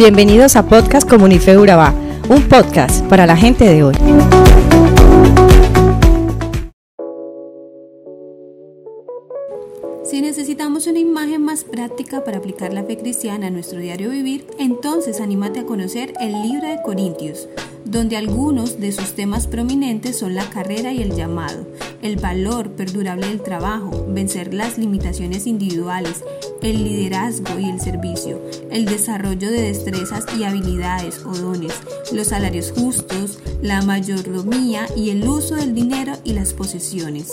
Bienvenidos a Podcast Comunife Urabá, un podcast para la gente de hoy. Si necesitamos una imagen más práctica para aplicar la fe cristiana a nuestro diario vivir, entonces anímate a conocer el libro de Corintios, donde algunos de sus temas prominentes son la carrera y el llamado, el valor perdurable del trabajo, vencer las limitaciones individuales, el liderazgo y el servicio, el desarrollo de destrezas y habilidades o dones, los salarios justos, la mayordomía y el uso del dinero y las posesiones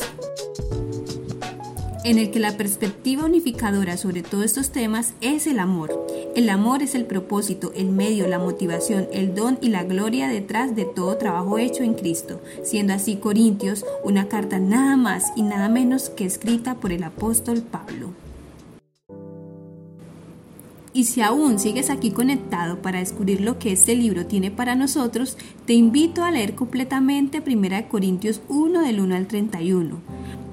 en el que la perspectiva unificadora sobre todos estos temas es el amor. El amor es el propósito, el medio, la motivación, el don y la gloria detrás de todo trabajo hecho en Cristo, siendo así Corintios una carta nada más y nada menos que escrita por el apóstol Pablo. Y si aún sigues aquí conectado para descubrir lo que este libro tiene para nosotros, te invito a leer completamente 1 Corintios 1 del 1 al 31.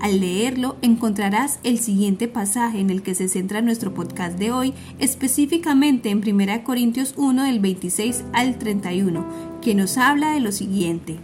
Al leerlo encontrarás el siguiente pasaje en el que se centra nuestro podcast de hoy, específicamente en 1 Corintios 1 del 26 al 31, que nos habla de lo siguiente.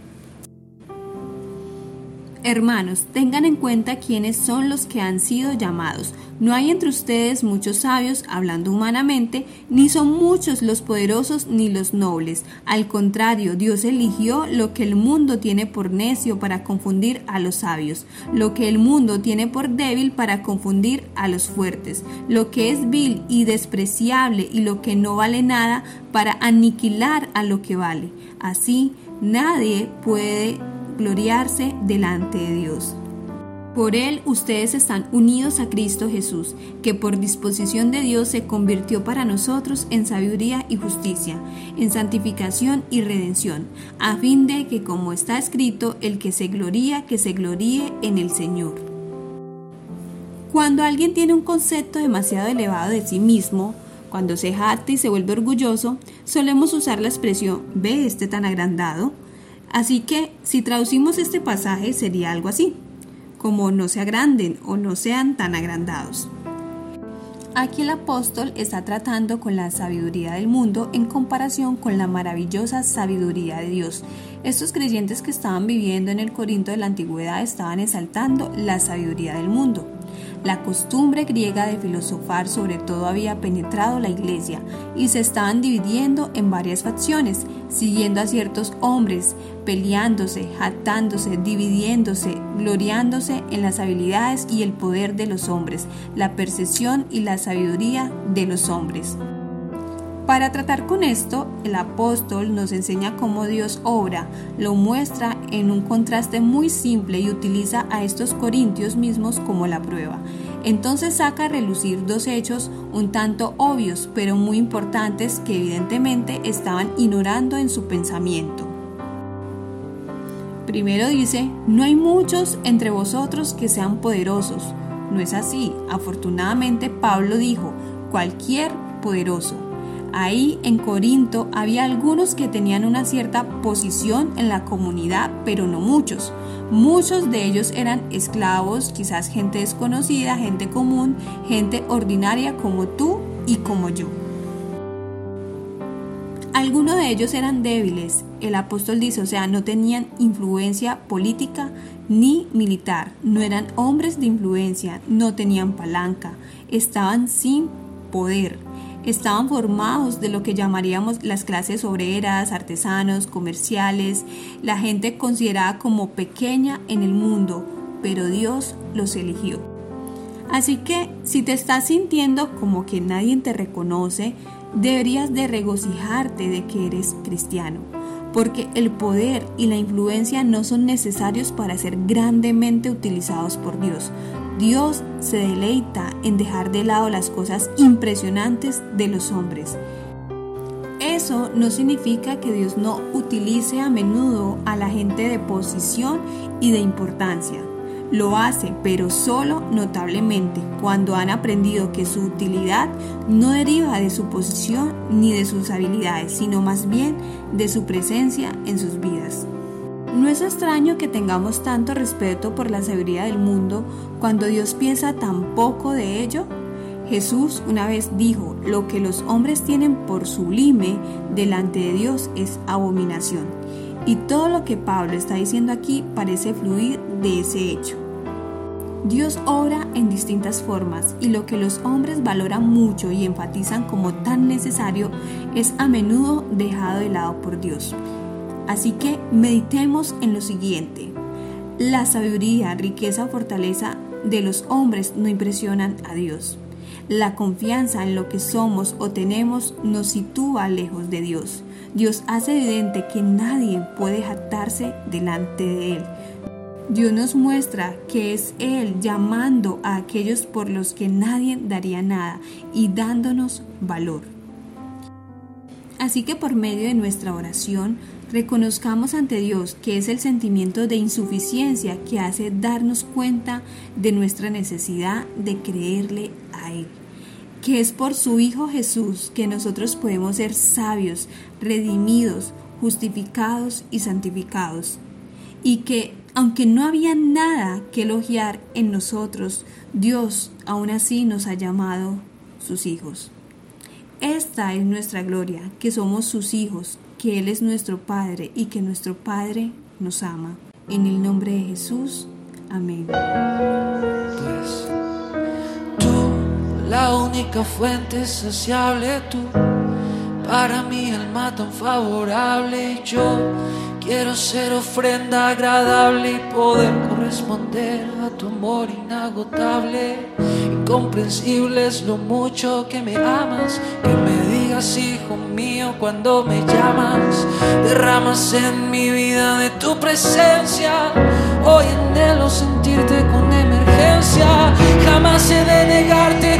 Hermanos, tengan en cuenta quiénes son los que han sido llamados. No hay entre ustedes muchos sabios, hablando humanamente, ni son muchos los poderosos ni los nobles. Al contrario, Dios eligió lo que el mundo tiene por necio para confundir a los sabios, lo que el mundo tiene por débil para confundir a los fuertes, lo que es vil y despreciable y lo que no vale nada para aniquilar a lo que vale. Así, nadie puede gloriarse delante de Dios. Por Él ustedes están unidos a Cristo Jesús, que por disposición de Dios se convirtió para nosotros en sabiduría y justicia, en santificación y redención, a fin de que, como está escrito, el que se gloría, que se gloríe en el Señor. Cuando alguien tiene un concepto demasiado elevado de sí mismo, cuando se jacta y se vuelve orgulloso, solemos usar la expresión, ve este tan agrandado, Así que si traducimos este pasaje sería algo así, como no se agranden o no sean tan agrandados. Aquí el apóstol está tratando con la sabiduría del mundo en comparación con la maravillosa sabiduría de Dios. Estos creyentes que estaban viviendo en el Corinto de la antigüedad estaban exaltando la sabiduría del mundo. La costumbre griega de filosofar sobre todo había penetrado la iglesia y se estaban dividiendo en varias facciones, siguiendo a ciertos hombres, peleándose, jactándose, dividiéndose, gloriándose en las habilidades y el poder de los hombres, la percepción y la sabiduría de los hombres. Para tratar con esto, el apóstol nos enseña cómo Dios obra, lo muestra en un contraste muy simple y utiliza a estos corintios mismos como la prueba. Entonces saca a relucir dos hechos un tanto obvios, pero muy importantes que evidentemente estaban ignorando en su pensamiento. Primero dice, no hay muchos entre vosotros que sean poderosos. No es así. Afortunadamente Pablo dijo, cualquier poderoso. Ahí en Corinto había algunos que tenían una cierta posición en la comunidad, pero no muchos. Muchos de ellos eran esclavos, quizás gente desconocida, gente común, gente ordinaria como tú y como yo. Algunos de ellos eran débiles, el apóstol dice, o sea, no tenían influencia política ni militar, no eran hombres de influencia, no tenían palanca, estaban sin poder estaban formados de lo que llamaríamos las clases obreras, artesanos, comerciales, la gente considerada como pequeña en el mundo, pero Dios los eligió. Así que si te estás sintiendo como que nadie te reconoce, deberías de regocijarte de que eres cristiano, porque el poder y la influencia no son necesarios para ser grandemente utilizados por Dios. Dios se deleita en dejar de lado las cosas impresionantes de los hombres. Eso no significa que Dios no utilice a menudo a la gente de posición y de importancia. Lo hace, pero solo notablemente, cuando han aprendido que su utilidad no deriva de su posición ni de sus habilidades, sino más bien de su presencia en sus vidas. No es extraño que tengamos tanto respeto por la sabiduría del mundo cuando Dios piensa tan poco de ello. Jesús una vez dijo, lo que los hombres tienen por sublime delante de Dios es abominación. Y todo lo que Pablo está diciendo aquí parece fluir de ese hecho. Dios obra en distintas formas y lo que los hombres valoran mucho y enfatizan como tan necesario es a menudo dejado de lado por Dios. Así que meditemos en lo siguiente. La sabiduría, riqueza o fortaleza de los hombres no impresionan a Dios. La confianza en lo que somos o tenemos nos sitúa lejos de Dios. Dios hace evidente que nadie puede jactarse delante de Él. Dios nos muestra que es Él llamando a aquellos por los que nadie daría nada y dándonos valor. Así que por medio de nuestra oración reconozcamos ante Dios que es el sentimiento de insuficiencia que hace darnos cuenta de nuestra necesidad de creerle a Él que es por su Hijo Jesús que nosotros podemos ser sabios, redimidos, justificados y santificados. Y que aunque no había nada que elogiar en nosotros, Dios aún así nos ha llamado sus hijos. Esta es nuestra gloria, que somos sus hijos, que Él es nuestro Padre y que nuestro Padre nos ama. En el nombre de Jesús. Amén. Pues tú, la única fuente saciable, tú, para mí alma tan favorable yo Quiero ser ofrenda agradable y poder corresponder a tu amor inagotable. Incomprensible es lo mucho que me amas, que me digas hijo mío cuando me llamas. Derramas en mi vida de tu presencia. Hoy anhelo sentirte con emergencia. Jamás he de negarte,